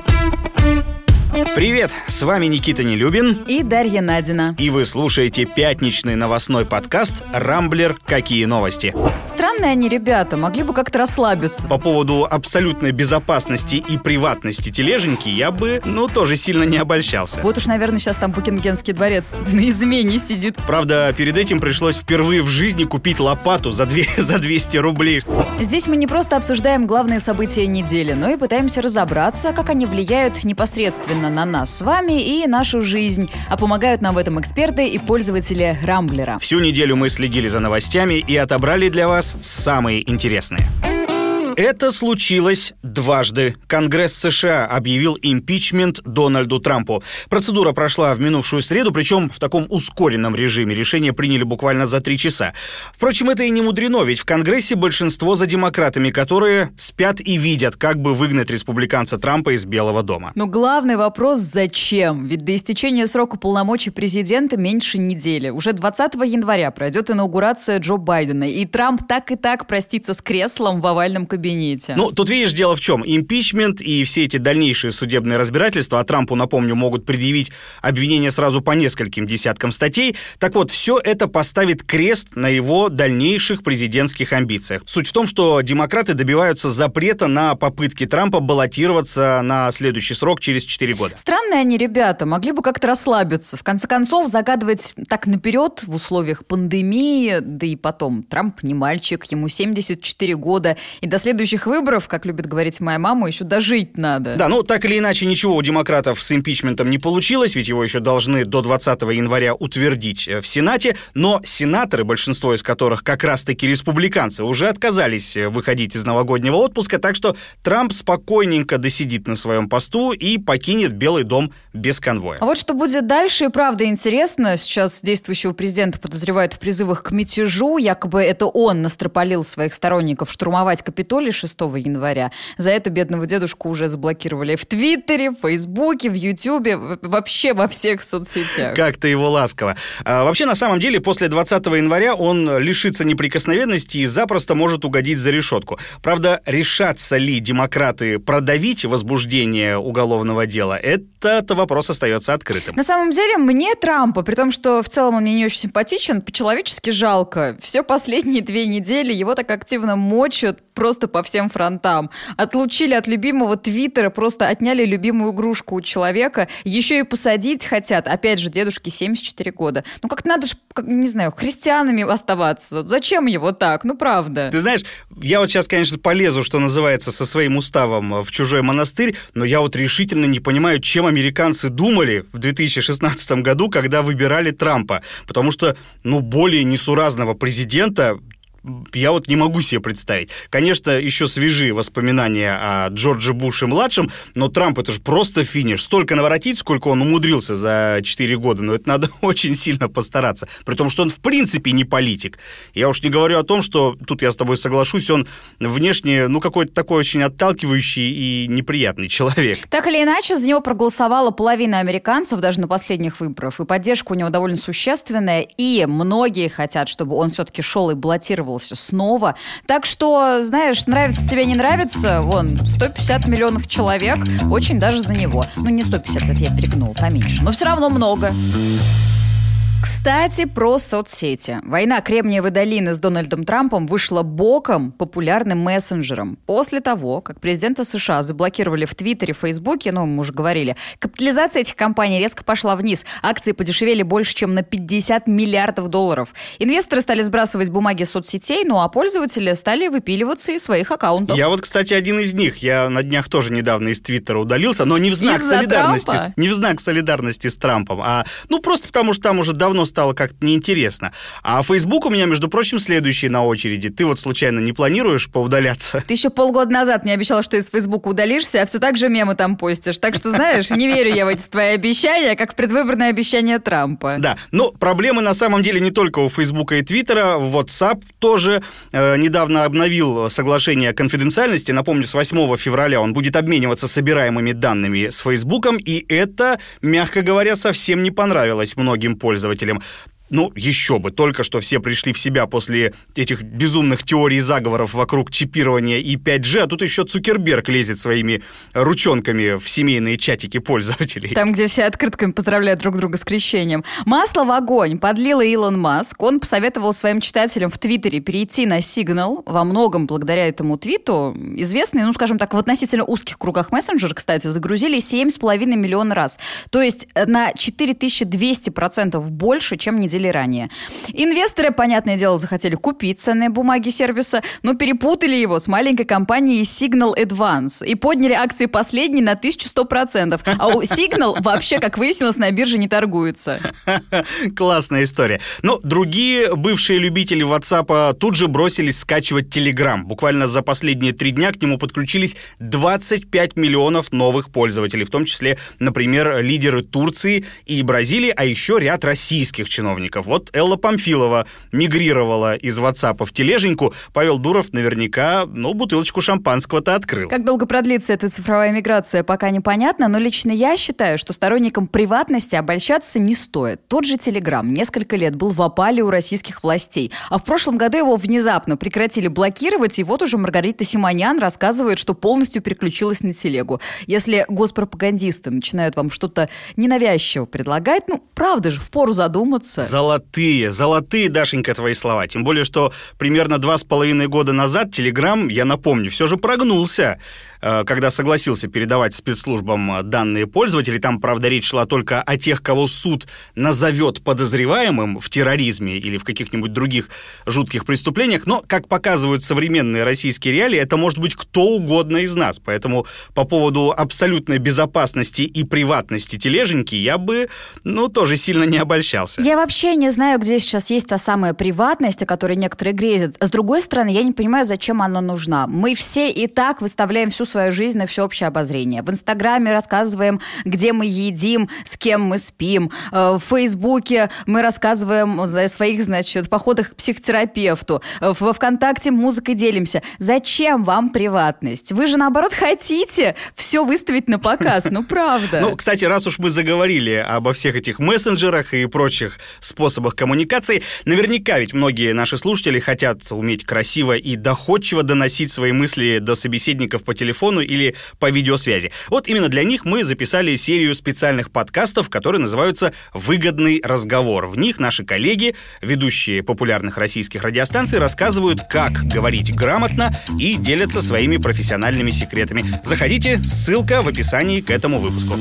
Thank you. Привет, с вами Никита Нелюбин. И Дарья Надина. И вы слушаете пятничный новостной подкаст «Рамблер. Какие новости?». Странные они ребята, могли бы как-то расслабиться. По поводу абсолютной безопасности и приватности тележеньки я бы, ну, тоже сильно не обольщался. Вот уж, наверное, сейчас там Букингенский дворец на измене сидит. Правда, перед этим пришлось впервые в жизни купить лопату за, 2, за 200 рублей. Здесь мы не просто обсуждаем главные события недели, но и пытаемся разобраться, как они влияют непосредственно непосредственно на нас с вами и нашу жизнь. А помогают нам в этом эксперты и пользователи Рамблера. Всю неделю мы следили за новостями и отобрали для вас самые интересные. Это случилось дважды. Конгресс США объявил импичмент Дональду Трампу. Процедура прошла в минувшую среду, причем в таком ускоренном режиме. Решение приняли буквально за три часа. Впрочем, это и не мудрено, ведь в Конгрессе большинство за демократами, которые спят и видят, как бы выгнать республиканца Трампа из Белого дома. Но главный вопрос – зачем? Ведь до истечения срока полномочий президента меньше недели. Уже 20 января пройдет инаугурация Джо Байдена, и Трамп так и так простится с креслом в овальном кабинете кабинете. Ну, тут видишь, дело в чем. Импичмент и все эти дальнейшие судебные разбирательства, а Трампу, напомню, могут предъявить обвинения сразу по нескольким десяткам статей. Так вот, все это поставит крест на его дальнейших президентских амбициях. Суть в том, что демократы добиваются запрета на попытки Трампа баллотироваться на следующий срок через 4 года. Странные они ребята, могли бы как-то расслабиться. В конце концов, загадывать так наперед в условиях пандемии, да и потом, Трамп не мальчик, ему 74 года, и до следующего следующих выборов, как любит говорить моя мама, еще дожить надо. Да, ну так или иначе ничего у демократов с импичментом не получилось, ведь его еще должны до 20 января утвердить э, в Сенате, но сенаторы, большинство из которых как раз-таки республиканцы, уже отказались э, выходить из новогоднего отпуска, так что Трамп спокойненько досидит на своем посту и покинет Белый дом без конвоя. А вот что будет дальше, и правда интересно. Сейчас действующего президента подозревают в призывах к мятежу. Якобы это он настропалил своих сторонников штурмовать Капитолий ли 6 января. За это бедного дедушку уже заблокировали в Твиттере, в Фейсбуке, в Ютубе, вообще во всех соцсетях. Как то его ласково. А, вообще, на самом деле, после 20 января он лишится неприкосновенности и запросто может угодить за решетку. Правда, решатся ли демократы продавить возбуждение уголовного дела, этот вопрос остается открытым. На самом деле, мне Трампа, при том, что в целом он мне не очень симпатичен, по-человечески жалко. Все последние две недели его так активно мочат, просто по всем фронтам. Отлучили от любимого Твиттера, просто отняли любимую игрушку у человека. Еще и посадить хотят. Опять же, дедушке 74 года. Ну, как надо же, как, не знаю, христианами оставаться. Зачем его так? Ну, правда. Ты знаешь, я вот сейчас, конечно, полезу, что называется, со своим уставом в чужой монастырь, но я вот решительно не понимаю, чем американцы думали в 2016 году, когда выбирали Трампа. Потому что, ну, более несуразного президента я вот не могу себе представить. Конечно, еще свежие воспоминания о Джордже Буше-младшем, но Трамп это же просто финиш. Столько наворотить, сколько он умудрился за 4 года, но это надо очень сильно постараться. При том, что он в принципе не политик. Я уж не говорю о том, что, тут я с тобой соглашусь, он внешне, ну, какой-то такой очень отталкивающий и неприятный человек. Так или иначе, за него проголосовала половина американцев даже на последних выборах, и поддержка у него довольно существенная, и многие хотят, чтобы он все-таки шел и баллотировал воспользовался снова. Так что, знаешь, нравится тебе, не нравится, вон, 150 миллионов человек, очень даже за него. Ну, не 150, это я перегнул, поменьше, но все равно много. Кстати, про соцсети. Война Кремниевой долины с Дональдом Трампом вышла боком популярным мессенджером. После того, как президента США заблокировали в Твиттере, Фейсбуке, ну, мы уже говорили, капитализация этих компаний резко пошла вниз. Акции подешевели больше, чем на 50 миллиардов долларов. Инвесторы стали сбрасывать бумаги соцсетей, ну а пользователи стали выпиливаться из своих аккаунтов. Я вот, кстати, один из них. Я на днях тоже недавно из Твиттера удалился, но не в знак солидарности. Трампа? Не в знак солидарности с Трампом, а ну просто потому что там уже давно давно стало как-то неинтересно. А Facebook у меня, между прочим, следующий на очереди. Ты вот случайно не планируешь поудаляться? Ты еще полгода назад мне обещала, что из Facebook удалишься, а все так же мемы там постишь. Так что, знаешь, не верю я в эти твои обещания, как в предвыборное обещание Трампа. Да, но проблемы на самом деле не только у Facebook и Твиттера. WhatsApp тоже э, недавно обновил соглашение о конфиденциальности. Напомню, с 8 февраля он будет обмениваться собираемыми данными с Facebook, и это, мягко говоря, совсем не понравилось многим пользователям пользователям. Ну, еще бы, только что все пришли в себя после этих безумных теорий заговоров вокруг чипирования и 5G, а тут еще Цукерберг лезет своими ручонками в семейные чатики пользователей. Там, где все открытками поздравляют друг друга с крещением. Масло в огонь подлил Илон Маск. Он посоветовал своим читателям в Твиттере перейти на Signal. Во многом благодаря этому твиту известные, ну, скажем так, в относительно узких кругах мессенджер, кстати, загрузили 7,5 миллиона раз. То есть на 4200% больше, чем недели ранее. Инвесторы, понятное дело, захотели купить ценные бумаги сервиса, но перепутали его с маленькой компанией Signal Advance и подняли акции последней на 1100%. А у Signal вообще, как выяснилось, на бирже не торгуется. Классная история. Но другие бывшие любители WhatsApp тут же бросились скачивать Telegram. Буквально за последние три дня к нему подключились 25 миллионов новых пользователей, в том числе, например, лидеры Турции и Бразилии, а еще ряд российских чиновников. Вот Элла Памфилова мигрировала из WhatsApp в тележеньку. Павел Дуров наверняка, ну, бутылочку шампанского-то открыл. Как долго продлится эта цифровая миграция, пока непонятно, но лично я считаю, что сторонникам приватности обольщаться не стоит. Тот же Telegram несколько лет был в опале у российских властей, а в прошлом году его внезапно прекратили блокировать, и вот уже Маргарита Симонян рассказывает, что полностью переключилась на телегу. Если госпропагандисты начинают вам что-то ненавязчиво предлагать, ну, правда же, впору задуматься. Золотые, золотые, Дашенька, твои слова. Тем более, что примерно два с половиной года назад Телеграм, я напомню, все же прогнулся. Э, когда согласился передавать спецслужбам э, данные пользователей. Там, правда, речь шла только о тех, кого суд назовет подозреваемым в терроризме или в каких-нибудь других жутких преступлениях. Но, как показывают современные российские реалии, это может быть кто угодно из нас. Поэтому по поводу абсолютной безопасности и приватности тележеньки я бы, ну, тоже сильно не обольщался. Я вообще не знаю, где сейчас есть та самая приватность, о которой некоторые грезят. С другой стороны, я не понимаю, зачем она нужна. Мы все и так выставляем всю свою жизнь на всеобщее обозрение. В Инстаграме рассказываем, где мы едим, с кем мы спим. Э, в Фейсбуке мы рассказываем о своих, значит, походах к психотерапевту. Э, во ВКонтакте музыкой делимся. Зачем вам приватность? Вы же, наоборот, хотите все выставить на показ. Ну, правда. Ну, кстати, раз уж мы заговорили обо всех этих мессенджерах и прочих способах коммуникации, наверняка ведь многие наши слушатели хотят уметь красиво и доходчиво доносить свои мысли до собеседников по телефону телефону или по видеосвязи. Вот именно для них мы записали серию специальных подкастов, которые называются «Выгодный разговор». В них наши коллеги, ведущие популярных российских радиостанций, рассказывают, как говорить грамотно и делятся своими профессиональными секретами. Заходите, ссылка в описании к этому выпуску.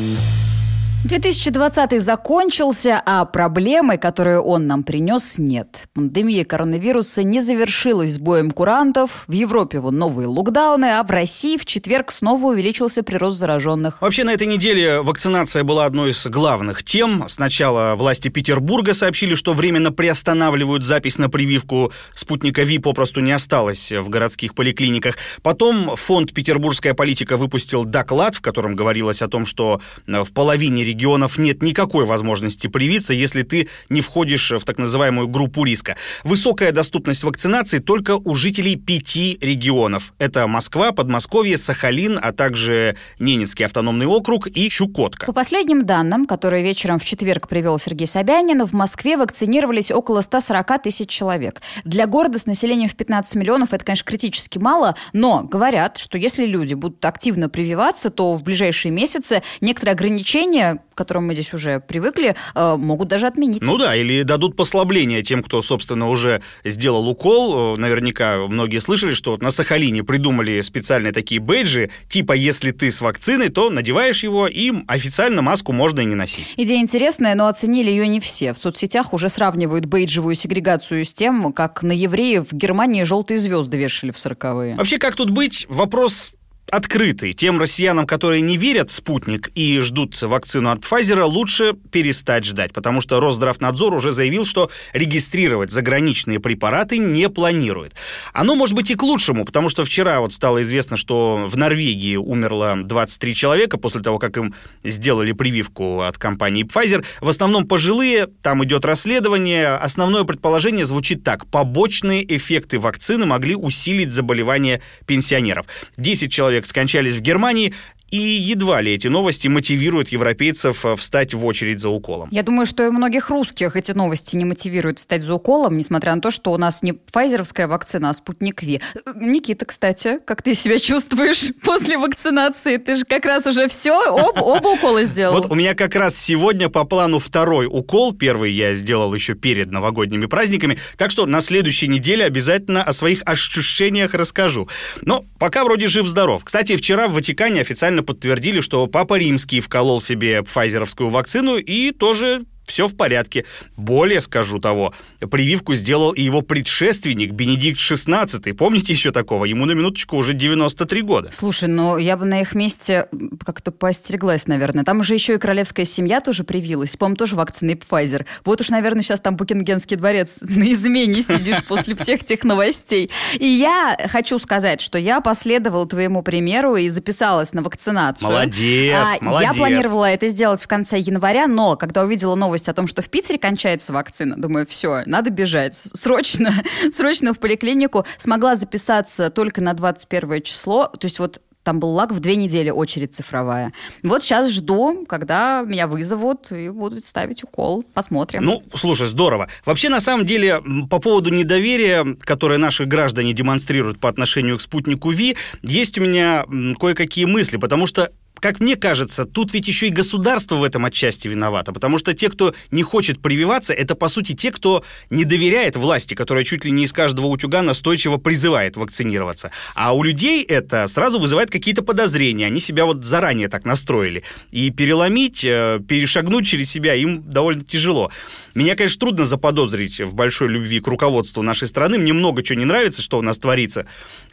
2020 закончился, а проблемы, которые он нам принес, нет. Пандемия коронавируса не завершилась с боем курантов, в Европе вон новые локдауны, а в России в четверг снова увеличился прирост зараженных. Вообще на этой неделе вакцинация была одной из главных тем. Сначала власти Петербурга сообщили, что временно приостанавливают запись на прививку спутника ВИ попросту не осталось в городских поликлиниках. Потом фонд «Петербургская политика» выпустил доклад, в котором говорилось о том, что в половине регионов нет никакой возможности привиться, если ты не входишь в так называемую группу риска. Высокая доступность вакцинации только у жителей пяти регионов. Это Москва, Подмосковье, Сахалин, а также Ненецкий автономный округ и Чукотка. По последним данным, которые вечером в четверг привел Сергей Собянин, в Москве вакцинировались около 140 тысяч человек. Для города с населением в 15 миллионов это, конечно, критически мало, но говорят, что если люди будут активно прививаться, то в ближайшие месяцы некоторые ограничения, к которым мы здесь уже привыкли, э, могут даже отменить. Ну да, или дадут послабление тем, кто, собственно, уже сделал укол. Э, наверняка многие слышали, что вот на Сахалине придумали специальные такие бейджи, типа если ты с вакциной, то надеваешь его, и официально маску можно и не носить. Идея интересная, но оценили ее не все. В соцсетях уже сравнивают бейджевую сегрегацию с тем, как на евреев в Германии желтые звезды вешали в сороковые. Вообще, как тут быть? Вопрос открытый. Тем россиянам, которые не верят в спутник и ждут вакцину от Pfizer, лучше перестать ждать, потому что Росздравнадзор уже заявил, что регистрировать заграничные препараты не планирует. Оно может быть и к лучшему, потому что вчера вот стало известно, что в Норвегии умерло 23 человека после того, как им сделали прививку от компании Pfizer. В основном пожилые, там идет расследование. Основное предположение звучит так. Побочные эффекты вакцины могли усилить заболевание пенсионеров. 10 человек скончались в Германии, и едва ли эти новости мотивируют европейцев э, встать в очередь за уколом. Я думаю, что и многих русских эти новости не мотивируют встать за уколом, несмотря на то, что у нас не файзеровская вакцина, а спутник Ви. Никита, кстати, как ты себя чувствуешь после вакцинации? Ты же как раз уже все, об, оба укола сделал. Вот у меня как раз сегодня по плану второй укол. Первый я сделал еще перед новогодними праздниками. Так что на следующей неделе обязательно о своих ощущениях расскажу. Но пока вроде жив-здоров. Кстати, вчера в Ватикане официально подтвердили, что Папа Римский вколол себе файзеровскую вакцину и тоже все в порядке. Более скажу того, прививку сделал и его предшественник Бенедикт XVI. Помните еще такого? Ему на минуточку уже 93 года. Слушай, ну я бы на их месте как-то поостереглась, наверное. Там уже еще и королевская семья тоже привилась. По-моему, тоже вакцины Pfizer. Вот уж, наверное, сейчас там Букингенский дворец на измене сидит после всех тех новостей. И я хочу сказать, что я последовала твоему примеру и записалась на вакцинацию. Молодец, а, молодец. Я планировала это сделать в конце января, но когда увидела новость новость о том, что в Питере кончается вакцина. Думаю, все, надо бежать. Срочно, срочно в поликлинику. Смогла записаться только на 21 число. То есть вот там был лаг в две недели, очередь цифровая. Вот сейчас жду, когда меня вызовут и будут ставить укол. Посмотрим. Ну, слушай, здорово. Вообще, на самом деле, по поводу недоверия, которое наши граждане демонстрируют по отношению к спутнику ВИ, есть у меня кое-какие мысли, потому что как мне кажется, тут ведь еще и государство в этом отчасти виновато, потому что те, кто не хочет прививаться, это, по сути, те, кто не доверяет власти, которая чуть ли не из каждого утюга настойчиво призывает вакцинироваться. А у людей это сразу вызывает какие-то подозрения, они себя вот заранее так настроили. И переломить, э, перешагнуть через себя им довольно тяжело. Меня, конечно, трудно заподозрить в большой любви к руководству нашей страны, мне много чего не нравится, что у нас творится.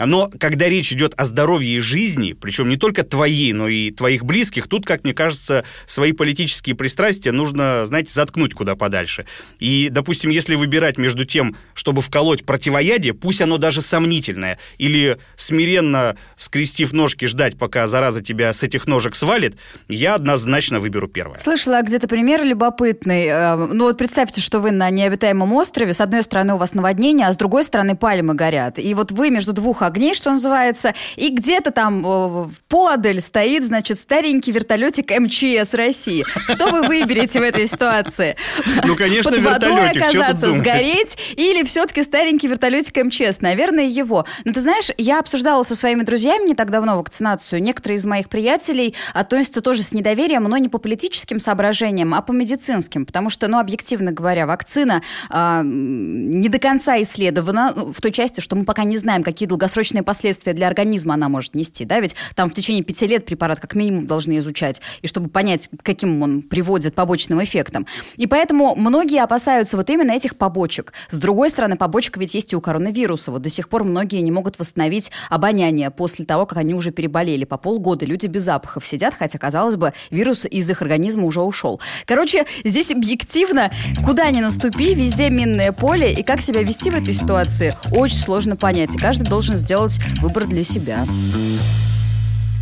Но когда речь идет о здоровье и жизни, причем не только твоей, но и твоих близких, тут, как мне кажется, свои политические пристрастия нужно, знаете, заткнуть куда подальше. И, допустим, если выбирать между тем, чтобы вколоть противоядие, пусть оно даже сомнительное, или смиренно, скрестив ножки, ждать, пока зараза тебя с этих ножек свалит, я однозначно выберу первое. Слышала где-то пример любопытный. Э, ну вот представьте, что вы на необитаемом острове, с одной стороны у вас наводнение, а с другой стороны пальмы горят. И вот вы между двух огней, что называется, и где-то там э, подаль стоит, значит, значит, старенький вертолетик МЧС России. Что вы выберете в этой ситуации? Ну, конечно, Под водой оказаться, сгореть или все-таки старенький вертолетик МЧС? Наверное, его. Но ты знаешь, я обсуждала со своими друзьями не так давно вакцинацию. Некоторые из моих приятелей относятся тоже с недоверием, но не по политическим соображениям, а по медицинским. Потому что, ну, объективно говоря, вакцина э, не до конца исследована ну, в той части, что мы пока не знаем, какие долгосрочные последствия для организма она может нести. Да? Ведь там в течение пяти лет препарат как минимум должны изучать, и чтобы понять, каким он приводит побочным эффектам. И поэтому многие опасаются вот именно этих побочек. С другой стороны, побочка ведь есть и у коронавируса. Вот до сих пор многие не могут восстановить обоняние после того, как они уже переболели. По полгода люди без запахов сидят, хотя, казалось бы, вирус из их организма уже ушел. Короче, здесь объективно, куда ни наступи, везде минное поле, и как себя вести в этой ситуации, очень сложно понять. И каждый должен сделать выбор для себя.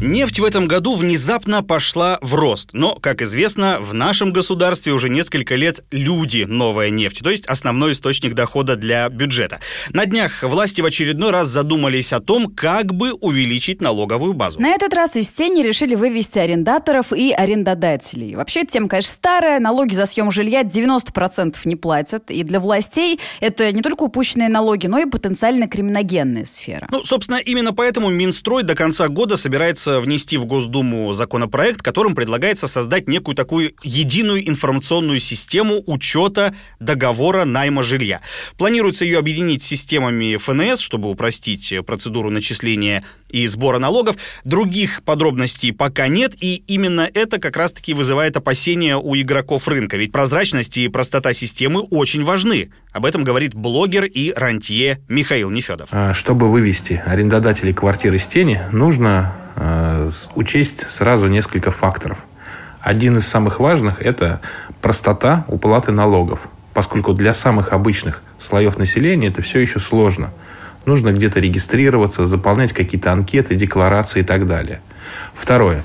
Нефть в этом году внезапно пошла в рост. Но, как известно, в нашем государстве уже несколько лет люди новая нефть, то есть основной источник дохода для бюджета. На днях власти в очередной раз задумались о том, как бы увеличить налоговую базу. На этот раз из тени решили вывести арендаторов и арендодателей. Вообще, тема, конечно, старая. Налоги за съем жилья 90% не платят. И для властей это не только упущенные налоги, но и потенциально криминогенная сфера. Ну, собственно, именно поэтому Минстрой до конца года собирается собирается внести в Госдуму законопроект, которым предлагается создать некую такую единую информационную систему учета договора найма жилья. Планируется ее объединить с системами ФНС, чтобы упростить процедуру начисления и сбора налогов. Других подробностей пока нет, и именно это как раз-таки вызывает опасения у игроков рынка. Ведь прозрачность и простота системы очень важны. Об этом говорит блогер и рантье Михаил Нефедов. А, чтобы вывести арендодателей квартир из тени, нужно учесть сразу несколько факторов. Один из самых важных – это простота уплаты налогов, поскольку для самых обычных слоев населения это все еще сложно – нужно где-то регистрироваться, заполнять какие-то анкеты, декларации и так далее. Второе.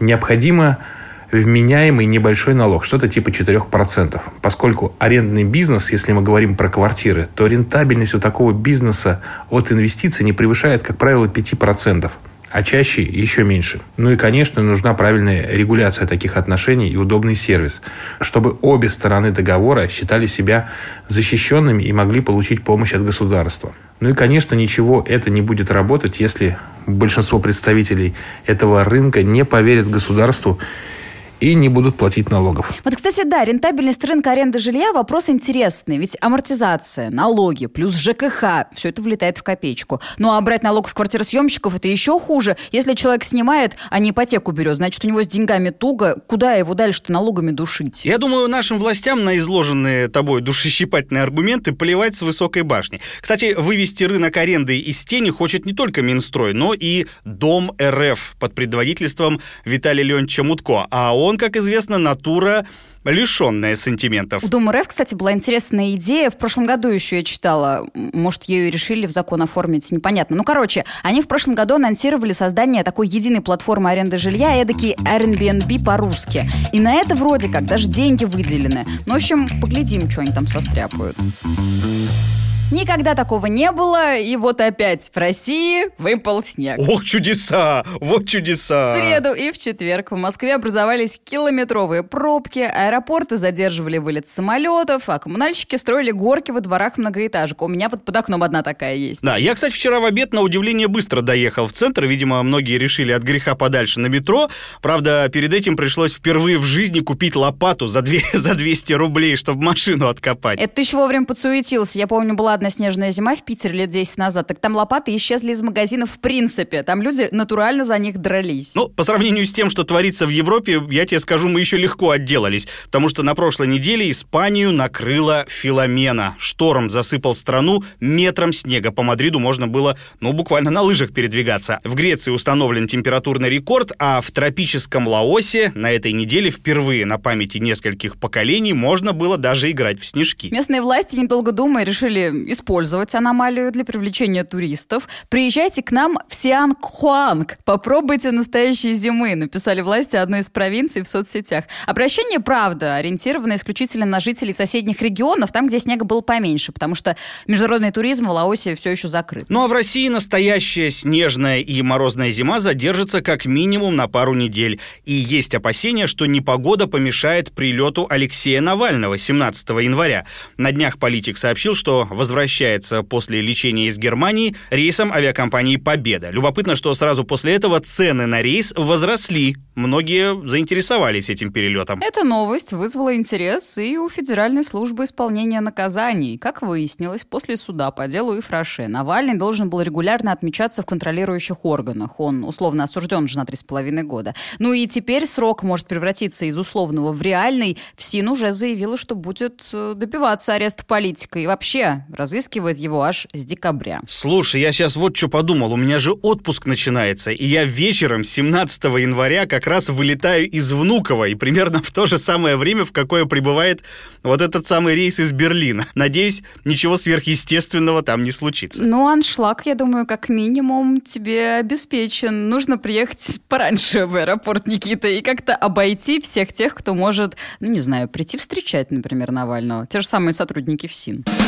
Необходимо вменяемый небольшой налог, что-то типа 4%. Поскольку арендный бизнес, если мы говорим про квартиры, то рентабельность у такого бизнеса от инвестиций не превышает, как правило, 5%. А чаще еще меньше. Ну и, конечно, нужна правильная регуляция таких отношений и удобный сервис, чтобы обе стороны договора считали себя защищенными и могли получить помощь от государства. Ну и, конечно, ничего это не будет работать, если большинство представителей этого рынка не поверят государству и не будут платить налогов. Вот, кстати, да, рентабельность рынка аренды жилья вопрос интересный. Ведь амортизация, налоги, плюс ЖКХ, все это влетает в копеечку. Ну а брать налог с квартиросъемщиков это еще хуже. Если человек снимает, а не ипотеку берет, значит, у него с деньгами туго. Куда его дальше-то налогами душить? Я думаю, нашим властям на изложенные тобой душещипательные аргументы плевать с высокой башни. Кстати, вывести рынок аренды из тени хочет не только Минстрой, но и Дом РФ под предводительством Виталия Леонидовича Мутко. А он он, как известно, натура лишенная сантиментов. У Дома РФ, кстати, была интересная идея. В прошлом году еще я читала. Может, ее и решили в закон оформить, непонятно. Ну, короче, они в прошлом году анонсировали создание такой единой платформы аренды жилья, эдакий Airbnb по-русски. И на это вроде как даже деньги выделены. Ну, в общем, поглядим, что они там состряпают. Никогда такого не было, и вот опять в России выпал снег. Ох, чудеса! Вот чудеса! В среду и в четверг в Москве образовались километровые пробки, аэропорты задерживали вылет самолетов, а коммунальщики строили горки во дворах многоэтажек. У меня вот под окном одна такая есть. Да, я, кстати, вчера в обед на удивление быстро доехал в центр. Видимо, многие решили от греха подальше на метро. Правда, перед этим пришлось впервые в жизни купить лопату за, 2, за 200 рублей, чтобы машину откопать. Это ты еще вовремя подсуетился. Я помню, была одна снежная зима в Питере лет 10 назад, так там лопаты исчезли из магазинов в принципе. Там люди натурально за них дрались. Ну, по сравнению с тем, что творится в Европе, я тебе скажу, мы еще легко отделались. Потому что на прошлой неделе Испанию накрыла Филомена. Шторм засыпал страну метром снега. По Мадриду можно было, ну, буквально на лыжах передвигаться. В Греции установлен температурный рекорд, а в тропическом Лаосе на этой неделе впервые на памяти нескольких поколений можно было даже играть в снежки. Местные власти, недолго думая, решили использовать аномалию для привлечения туристов. Приезжайте к нам в Сианг-Хуанг. Попробуйте настоящие зимы, написали власти одной из провинций в соцсетях. Обращение, правда, ориентировано исключительно на жителей соседних регионов, там, где снега было поменьше, потому что международный туризм в Лаосе все еще закрыт. Ну а в России настоящая снежная и морозная зима задержится как минимум на пару недель. И есть опасения, что непогода помешает прилету Алексея Навального 17 января. На днях политик сообщил, что возвращается возвращается после лечения из Германии рейсом авиакомпании «Победа». Любопытно, что сразу после этого цены на рейс возросли. Многие заинтересовались этим перелетом. Эта новость вызвала интерес и у Федеральной службы исполнения наказаний. Как выяснилось, после суда по делу Ифраше Навальный должен был регулярно отмечаться в контролирующих органах. Он условно осужден уже на 3,5 года. Ну и теперь срок может превратиться из условного в реальный. ФСИН уже заявила, что будет э, добиваться ареста политика. И вообще, разыскивает его аж с декабря. Слушай, я сейчас вот что подумал. У меня же отпуск начинается, и я вечером 17 января как раз вылетаю из Внуково, и примерно в то же самое время, в какое прибывает вот этот самый рейс из Берлина. Надеюсь, ничего сверхъестественного там не случится. Ну, аншлаг, я думаю, как минимум тебе обеспечен. Нужно приехать пораньше в аэропорт Никита и как-то обойти всех тех, кто может, ну, не знаю, прийти встречать, например, Навального. Те же самые сотрудники ФСИН. Ну